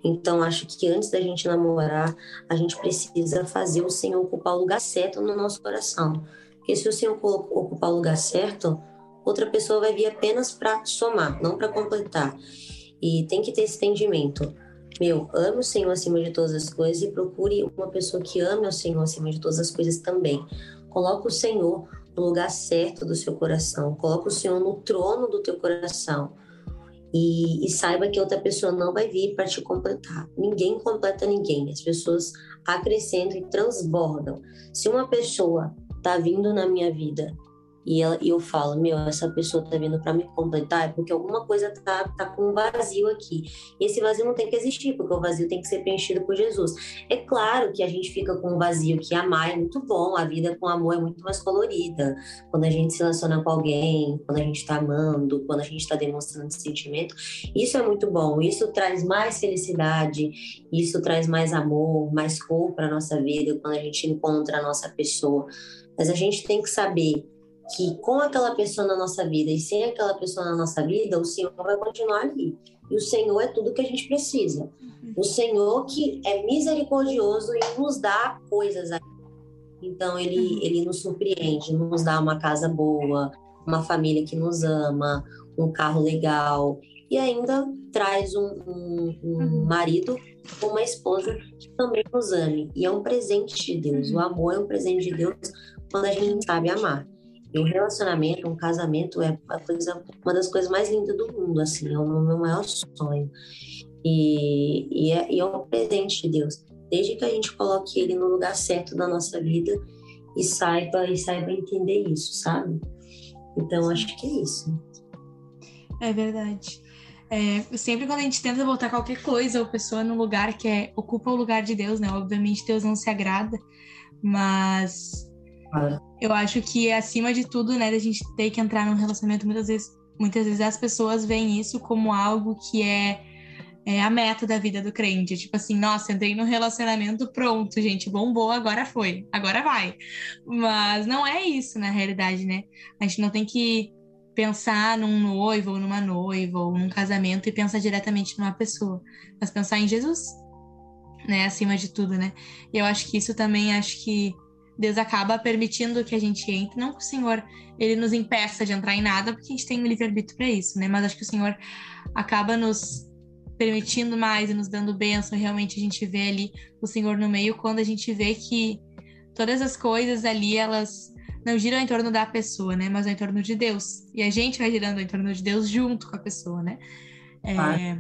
Então, acho que antes da gente namorar, a gente precisa fazer o Senhor ocupar o lugar certo no nosso coração. Porque se o Senhor ocupar o lugar certo, outra pessoa vai vir apenas para somar, não para completar. E tem que ter esse entendimento. Meu, ame o Senhor acima de todas as coisas e procure uma pessoa que ame o Senhor acima de todas as coisas também. Coloque o Senhor no lugar certo do seu coração. Coloque o Senhor no trono do teu coração. E, e saiba que outra pessoa não vai vir para te completar. Ninguém completa ninguém. As pessoas acrescentam e transbordam. Se uma pessoa está vindo na minha vida e, eu falo, meu, essa pessoa tá vindo para me completar, é porque alguma coisa tá, tá com um vazio aqui. E esse vazio não tem que existir, porque o vazio tem que ser preenchido por Jesus. É claro que a gente fica com um vazio que amar é muito bom, a vida com amor é muito mais colorida. Quando a gente se relaciona com alguém, quando a gente tá amando, quando a gente tá demonstrando esse sentimento, isso é muito bom. Isso traz mais felicidade, isso traz mais amor, mais cor para nossa vida quando a gente encontra a nossa pessoa. Mas a gente tem que saber que com aquela pessoa na nossa vida e sem aquela pessoa na nossa vida, o Senhor vai continuar ali. E o Senhor é tudo que a gente precisa. O Senhor que é misericordioso e nos dá coisas. Então, ele, ele nos surpreende, nos dá uma casa boa, uma família que nos ama, um carro legal. E ainda traz um, um, um uhum. marido ou uma esposa que também nos ame. E é um presente de Deus. O amor é um presente de Deus quando a gente sabe amar. E um relacionamento, um casamento é coisa, uma das coisas mais lindas do mundo, assim, é o meu maior sonho. E, e, é, e é um presente de Deus. Desde que a gente coloque ele no lugar certo da nossa vida e saiba e saiba entender isso, sabe? Então acho que é isso. É verdade. É, sempre quando a gente tenta botar qualquer coisa ou pessoa no lugar que é, ocupa o lugar de Deus, né? Obviamente Deus não se agrada, mas eu acho que acima de tudo, né, da gente ter que entrar num relacionamento, muitas vezes, muitas vezes as pessoas veem isso como algo que é, é a meta da vida do crente. Tipo assim, nossa, entrei num relacionamento, pronto, gente, bombou, agora foi, agora vai. Mas não é isso na realidade, né? A gente não tem que pensar num noivo ou numa noiva ou num casamento e pensar diretamente numa pessoa, mas pensar em Jesus, né, acima de tudo, né? E eu acho que isso também acho que Deus acaba permitindo que a gente entre. Não que o Senhor ele nos impeça de entrar em nada, porque a gente tem um livre-arbítrio para isso, né? Mas acho que o Senhor acaba nos permitindo mais e nos dando bênção. Realmente a gente vê ali o Senhor no meio quando a gente vê que todas as coisas ali, elas não giram em torno da pessoa, né? Mas em torno de Deus. E a gente vai girando em torno de Deus junto com a pessoa, né? É, ah.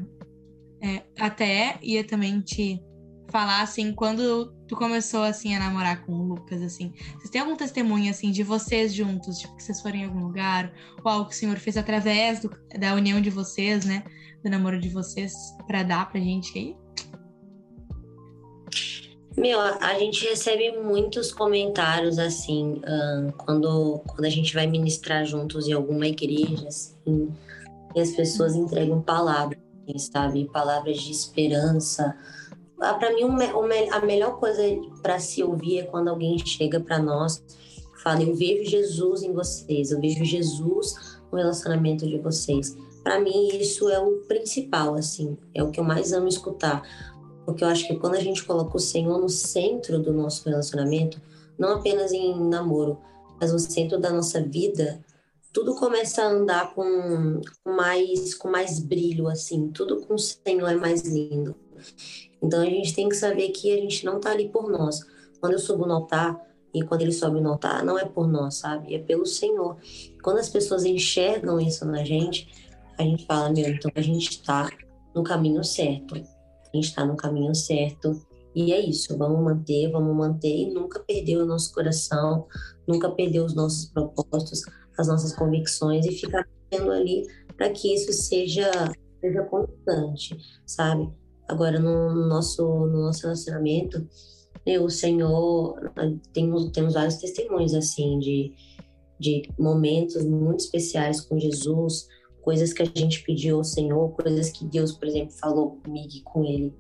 é, até ia também te falar assim, quando tu começou assim a namorar com o Lucas, assim, vocês têm algum testemunho assim de vocês juntos, tipo que vocês foram em algum lugar, ou algo que o Senhor fez através do, da união de vocês, né, do namoro de vocês, para dar pra gente aí? Meu, a gente recebe muitos comentários assim, quando, quando a gente vai ministrar juntos em alguma igreja, assim, e as pessoas entregam palavras, sabe? Palavras de esperança, para mim, a melhor coisa para se ouvir é quando alguém chega para nós e fala: Eu vejo Jesus em vocês, eu vejo Jesus no relacionamento de vocês. Para mim, isso é o principal, assim, é o que eu mais amo escutar. Porque eu acho que quando a gente coloca o Senhor no centro do nosso relacionamento, não apenas em namoro, mas no centro da nossa vida, tudo começa a andar com mais com mais brilho assim, tudo com o Senhor é mais lindo. Então a gente tem que saber que a gente não está ali por nós. Quando eu subo no altar e quando ele sobe no altar, não é por nós, sabe? É pelo Senhor. Quando as pessoas enxergam isso na gente, a gente fala, meu, então a gente está no caminho certo. A gente está no caminho certo. E é isso, vamos manter, vamos manter e nunca perder o nosso coração, nunca perder os nossos propósitos, as nossas convicções e ficar tendo ali para que isso seja, seja constante, sabe? Agora, no nosso, no nosso relacionamento, o Senhor, temos, temos vários testemunhos, assim, de, de momentos muito especiais com Jesus, coisas que a gente pediu ao Senhor, coisas que Deus, por exemplo, falou comigo e com ele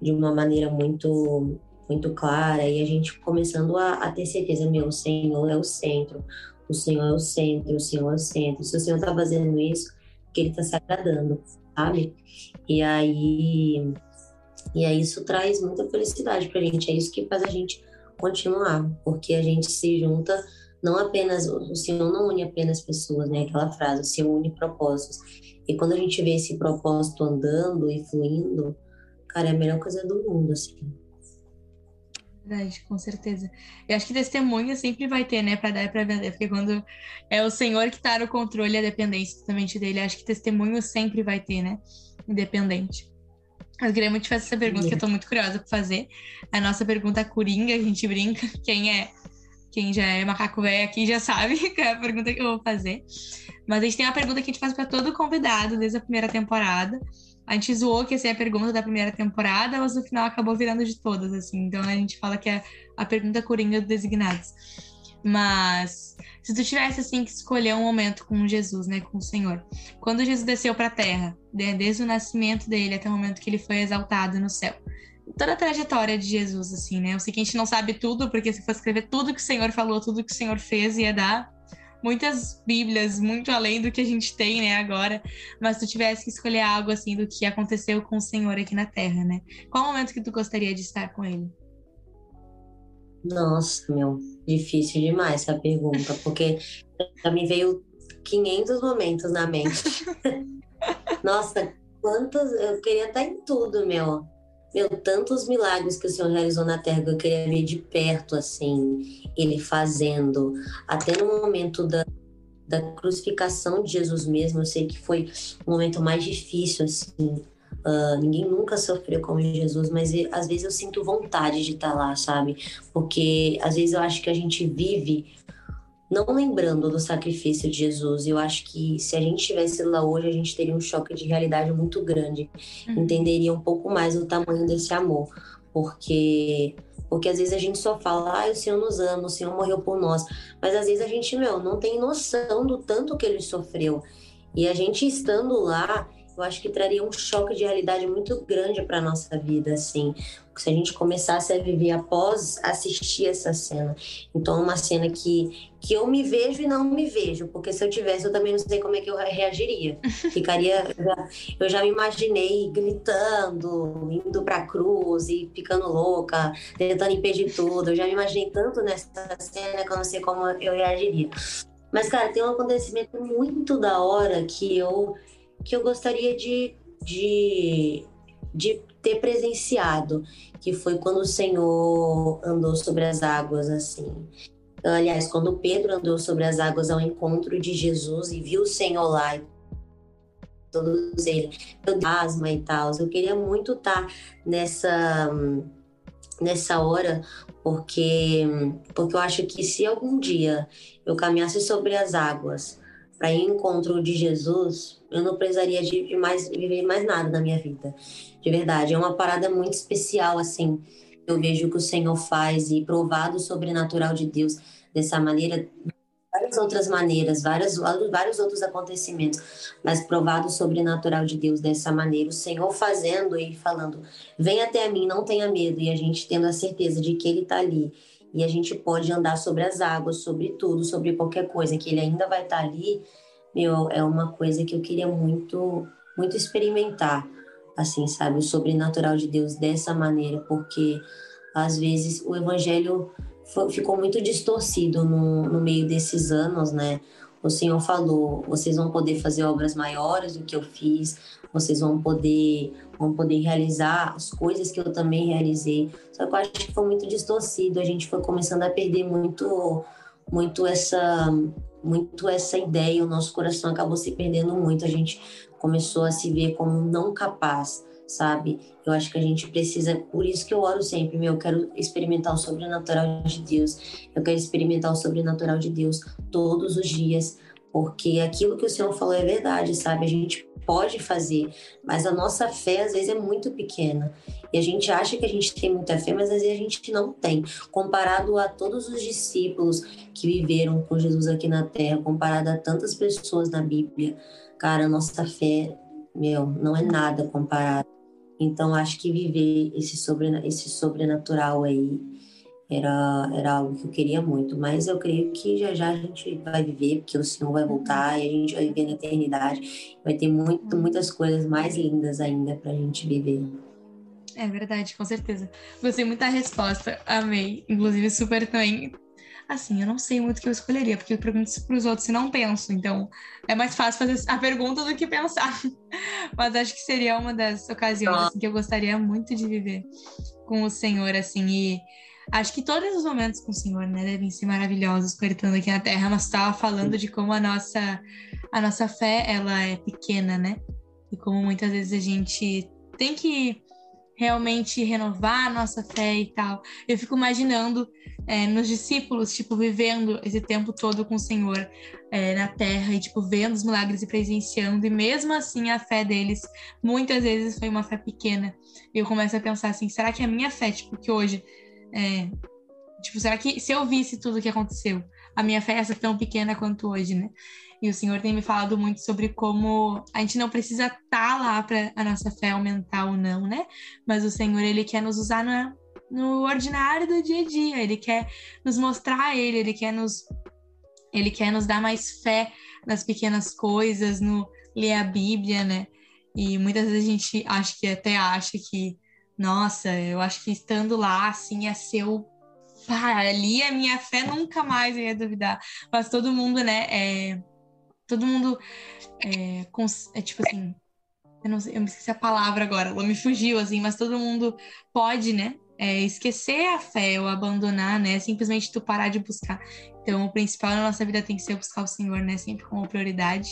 de uma maneira muito muito clara e a gente começando a, a ter certeza, meu, o Senhor é o centro, o Senhor é o centro, o Senhor é o centro. Se o Senhor está fazendo isso, que Ele está se agradando sabe? E aí, e aí isso traz muita felicidade pra gente, é isso que faz a gente continuar, porque a gente se junta não apenas, o Senhor não une apenas pessoas, né? Aquela frase, o Senhor une propósitos. E quando a gente vê esse propósito andando e fluindo, cara, é a melhor coisa do mundo, assim. Verdade, com certeza. Eu acho que testemunha sempre vai ter, né, para dar e para vender, porque quando é o Senhor que está no controle, a dependência totalmente dele, acho que testemunho sempre vai ter, né, independente. Eu queria muito te fazer essa pergunta, que eu estou muito curiosa para fazer. A nossa pergunta coringa, a gente brinca, quem é, quem já é macaco velho aqui já sabe que é a pergunta que eu vou fazer. Mas a gente tem uma pergunta que a gente faz para todo convidado desde a primeira temporada. A gente zoou que essa é a pergunta da primeira temporada, mas no final acabou virando de todas, assim. Então a gente fala que é a pergunta coringa dos designados. Mas se tu tivesse assim que escolher um momento com Jesus, né, com o Senhor, quando Jesus desceu para a Terra, desde o nascimento dele até o momento que ele foi exaltado no céu, toda a trajetória de Jesus, assim, né? Eu sei que a gente não sabe tudo, porque se for escrever tudo que o Senhor falou, tudo que o Senhor fez, ia dar muitas bíblias, muito além do que a gente tem, né, agora, mas tu tivesse que escolher algo assim do que aconteceu com o Senhor aqui na Terra, né? Qual momento que tu gostaria de estar com ele? Nossa, meu, difícil demais essa pergunta, porque já me veio 500 momentos na mente. Nossa, quantos. Eu queria estar em tudo, meu. Meu, tantos milagres que o Senhor realizou na terra que eu queria ver de perto, assim, ele fazendo. Até no momento da, da crucificação de Jesus mesmo, eu sei que foi o momento mais difícil, assim. Uh, ninguém nunca sofreu como Jesus, mas às vezes eu sinto vontade de estar lá, sabe? Porque às vezes eu acho que a gente vive não lembrando do sacrifício de Jesus. Eu acho que se a gente estivesse lá hoje, a gente teria um choque de realidade muito grande. Uhum. Entenderia um pouco mais o tamanho desse amor. Porque porque às vezes a gente só fala, ah, o Senhor nos ama, o Senhor morreu por nós. Mas às vezes a gente, meu, não tem noção do tanto que ele sofreu. E a gente estando lá, eu acho que traria um choque de realidade muito grande para nossa vida, assim. Se a gente começasse a viver após assistir essa cena. Então, é uma cena que, que eu me vejo e não me vejo, porque se eu tivesse, eu também não sei como é que eu reagiria. Ficaria. eu já me imaginei gritando, indo para a cruz e ficando louca, tentando impedir tudo. Eu já me imaginei tanto nessa cena que eu não sei como eu reagiria. Mas, cara, tem um acontecimento muito da hora que eu que eu gostaria de, de, de ter presenciado, que foi quando o Senhor andou sobre as águas, assim. Aliás, quando Pedro andou sobre as águas ao encontro de Jesus e viu o Senhor lá, e todos eles, asma e tal. Eu queria muito estar nessa nessa hora, porque porque eu acho que se algum dia eu caminhasse sobre as águas para ir ao encontro de Jesus, eu não precisaria de, mais viver mais nada na minha vida. De verdade, é uma parada muito especial assim. Eu vejo que o Senhor faz e provado o sobrenatural de Deus dessa maneira, várias outras maneiras, várias, vários outros acontecimentos, mas provado o sobrenatural de Deus dessa maneira, o Senhor fazendo e falando: "Vem até mim, não tenha medo", e a gente tendo a certeza de que ele está ali e a gente pode andar sobre as águas, sobre tudo, sobre qualquer coisa, que ele ainda vai estar ali, meu, é uma coisa que eu queria muito, muito experimentar, assim, sabe, o sobrenatural de Deus dessa maneira, porque às vezes o evangelho foi, ficou muito distorcido no, no meio desses anos, né? O Senhor falou: vocês vão poder fazer obras maiores do que eu fiz, vocês vão poder vão poder realizar as coisas que eu também realizei. Só que eu acho que foi muito distorcido, a gente foi começando a perder muito muito essa muito essa ideia, o nosso coração acabou se perdendo muito, a gente começou a se ver como não capaz, sabe? Eu acho que a gente precisa, por isso que eu oro sempre, meu, eu quero experimentar o sobrenatural de Deus, eu quero experimentar o sobrenatural de Deus todos os dias, porque aquilo que o Senhor falou é verdade, sabe? A gente pode fazer, mas a nossa fé às vezes é muito pequena. E a gente acha que a gente tem muita fé, mas às vezes a gente não tem. Comparado a todos os discípulos que viveram com Jesus aqui na terra, comparado a tantas pessoas na Bíblia, cara, a nossa fé, meu, não é nada comparado. Então acho que viver esse, esse sobrenatural aí era, era algo que eu queria muito, mas eu creio que já já a gente vai viver, porque o Senhor vai voltar e a gente vai viver na eternidade. Vai ter muito, muitas coisas mais lindas ainda para a gente viver. É verdade, com certeza. Gostei muito da resposta, amei. Inclusive, super também. Assim, eu não sei muito o que eu escolheria, porque eu pergunto para os outros e não penso. Então, é mais fácil fazer a pergunta do que pensar. Mas acho que seria uma das ocasiões assim, que eu gostaria muito de viver com o Senhor, assim, e Acho que todos os momentos com o Senhor, né, devem ser maravilhosos, coritando aqui na Terra. Nós estava falando de como a nossa a nossa fé ela é pequena, né? E como muitas vezes a gente tem que realmente renovar a nossa fé e tal. Eu fico imaginando é, nos discípulos, tipo, vivendo esse tempo todo com o Senhor é, na Terra e, tipo, vendo os milagres e presenciando, e mesmo assim a fé deles muitas vezes foi uma fé pequena. E eu começo a pensar assim, será que a minha fé, tipo, que hoje é, tipo, será que se eu visse tudo o que aconteceu, a minha é tão pequena quanto hoje, né? E o Senhor tem me falado muito sobre como a gente não precisa estar tá lá para a nossa fé aumentar ou não, né? Mas o Senhor, ele quer nos usar na, no ordinário do dia a dia, ele quer nos mostrar ele, ele quer nos Ele quer nos dar mais fé nas pequenas coisas, no ler a Bíblia, né? E muitas vezes a gente acha que até acha que, nossa, eu acho que estando lá, assim, ia ser o. Pá, ali a minha fé nunca mais ia duvidar. Mas todo mundo, né? É... Todo mundo é, é tipo assim. Eu, não sei, eu me esqueci a palavra agora, ela me fugiu, assim, mas todo mundo pode, né? É, esquecer a fé ou abandonar, né? Simplesmente tu parar de buscar. Então, o principal na nossa vida tem que ser buscar o Senhor, né? Sempre como prioridade.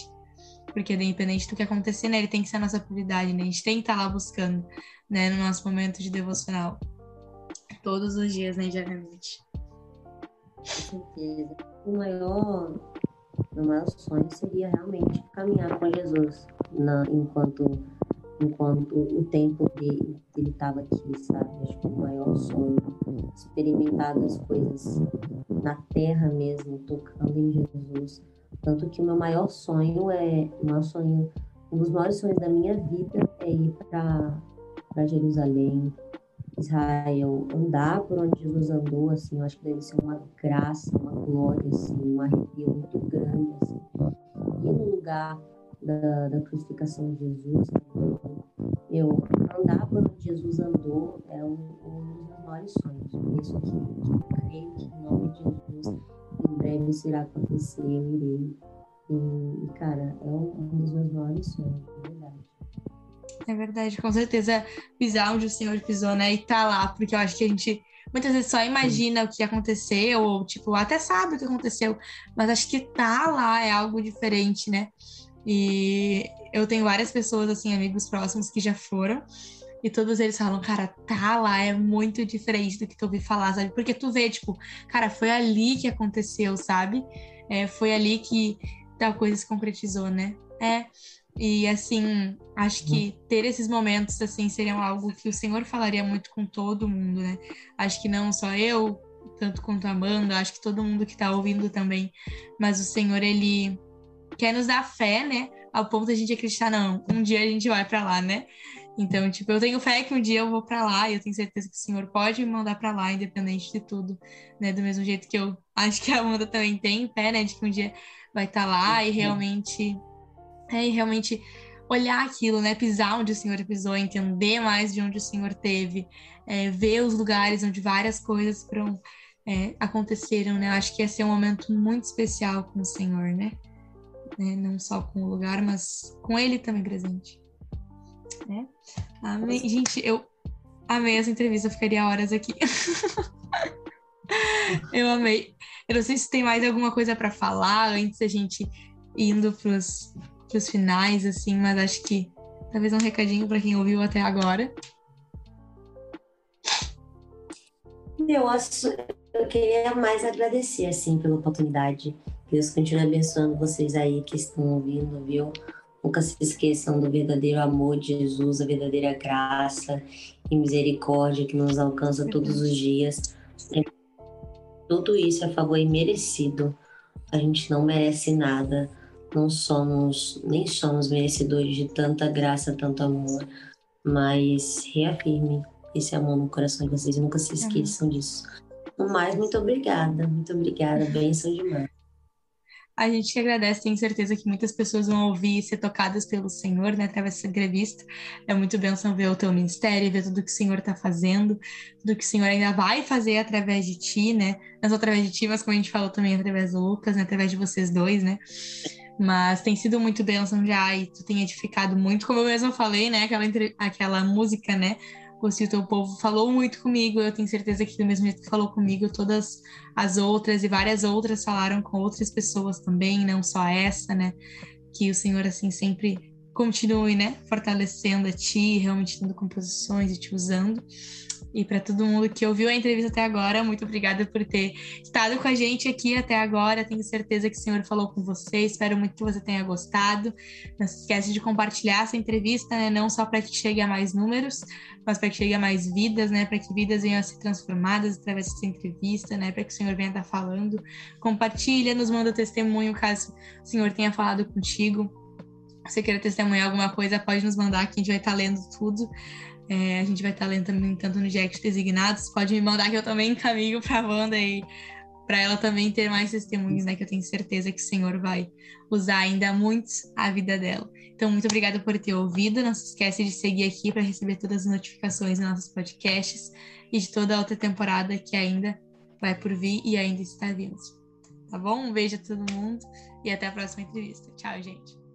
Porque, independente do que acontecer, né? Ele tem que ser a nossa prioridade, né? A gente tem que estar lá buscando, né? No nosso momento de devocional. Todos os dias, né? Diariamente. Com certeza. O maior, o maior sonho seria realmente caminhar com Jesus na, enquanto enquanto o tempo dele estava aqui, sabe? Acho que o maior sonho, experimentar as coisas na terra mesmo, tocando em Jesus. Tanto que o meu maior sonho é, o maior sonho, um dos maiores sonhos da minha vida é ir para Jerusalém, Israel, andar por onde Jesus andou, assim, eu acho que deve ser uma graça, uma glória, assim, um arrepio muito grande, assim. Ir no lugar da, da crucificação de Jesus, eu andar por onde Jesus andou é um, um dos meus maiores sonhos. Por isso que eu creio que em nome de Jesus em breve isso irá acontecer, eu irei. E, cara, é um, um dos meus maiores sonhos, verdade. É verdade, com certeza pisar onde o Senhor pisou, né? E tá lá, porque eu acho que a gente muitas vezes só imagina o que aconteceu, ou tipo, até sabe o que aconteceu, mas acho que tá lá é algo diferente, né? E eu tenho várias pessoas, assim, amigos próximos que já foram. E todos eles falam, cara, tá lá, é muito diferente do que tu ouvi falar, sabe? Porque tu vê, tipo, cara, foi ali que aconteceu, sabe? É, foi ali que tal coisa se concretizou, né? É. E assim, acho que ter esses momentos assim seriam algo que o Senhor falaria muito com todo mundo, né? Acho que não só eu, tanto quanto a Amanda, acho que todo mundo que tá ouvindo também, mas o Senhor ele quer nos dar fé, né? Ao ponto de a gente acreditar, não, um dia a gente vai para lá, né? Então, tipo, eu tenho fé que um dia eu vou para lá e eu tenho certeza que o Senhor pode me mandar para lá, independente de tudo, né? Do mesmo jeito que eu acho que a Amanda também tem fé, né? De que um dia vai estar tá lá e realmente, é, e realmente olhar aquilo, né? Pisar onde o Senhor pisou, entender mais de onde o Senhor teve, é, ver os lugares onde várias coisas foram, é, aconteceram, né? Acho que ia ser um momento muito especial com o Senhor, né? né? Não só com o lugar, mas com ele também presente. Né? Amei. Gente, eu amei essa entrevista, eu ficaria horas aqui. eu amei. Eu não sei se tem mais alguma coisa para falar antes da gente indo pros finais, assim, mas acho que talvez um recadinho para quem ouviu até agora. Eu acho, eu queria mais agradecer, assim, pela oportunidade Deus continue abençoando vocês aí que estão ouvindo, viu? Nunca se esqueçam do verdadeiro amor de Jesus, a verdadeira graça e misericórdia que nos alcança todos os dias. Tudo isso é favor imerecido. A gente não merece nada. Não somos, nem somos merecedores de tanta graça, tanto amor. Mas reafirme esse amor no coração de vocês e nunca se esqueçam disso. No mais, muito obrigada. Muito obrigada. Bênção demais. A gente que agradece, tenho certeza que muitas pessoas vão ouvir e ser tocadas pelo Senhor, né, através dessa entrevista. É muito bênção ver o teu ministério, ver tudo que o Senhor está fazendo, tudo que o Senhor ainda vai fazer através de ti, né? Não só através de ti, mas como a gente falou também através do Lucas, né, através de vocês dois, né? Mas tem sido muito bênção já e tu tem edificado muito, como eu mesma falei, né? Aquela, aquela música, né? Se o teu povo falou muito comigo, eu tenho certeza que do mesmo jeito que falou comigo, todas as outras e várias outras falaram com outras pessoas também, não só essa, né? Que o Senhor, assim, sempre continue, né? Fortalecendo a ti, realmente dando composições e te usando. E para todo mundo que ouviu a entrevista até agora, muito obrigada por ter estado com a gente aqui até agora. Tenho certeza que o Senhor falou com você. Espero muito que você tenha gostado. Não se esquece de compartilhar essa entrevista, né? Não só para que chegue a mais números, mas para que chegue a mais vidas, né? Para que vidas venham a ser transformadas através dessa entrevista, né? Para que o Senhor venha estar falando. Compartilha, nos manda testemunho caso o Senhor tenha falado contigo. Você queira testemunhar alguma coisa, pode nos mandar que a gente vai estar lendo tudo. É, a gente vai estar lendo também tanto no Jack Designados. Pode me mandar que eu também encaminho para a Wanda e para ela também ter mais testemunhos, né? Que eu tenho certeza que o Senhor vai usar ainda muitos a vida dela. Então, muito obrigada por ter ouvido. Não se esquece de seguir aqui para receber todas as notificações dos nossos podcasts e de toda a outra temporada que ainda vai por vir e ainda está vindo. Tá bom? Um beijo a todo mundo e até a próxima entrevista. Tchau, gente.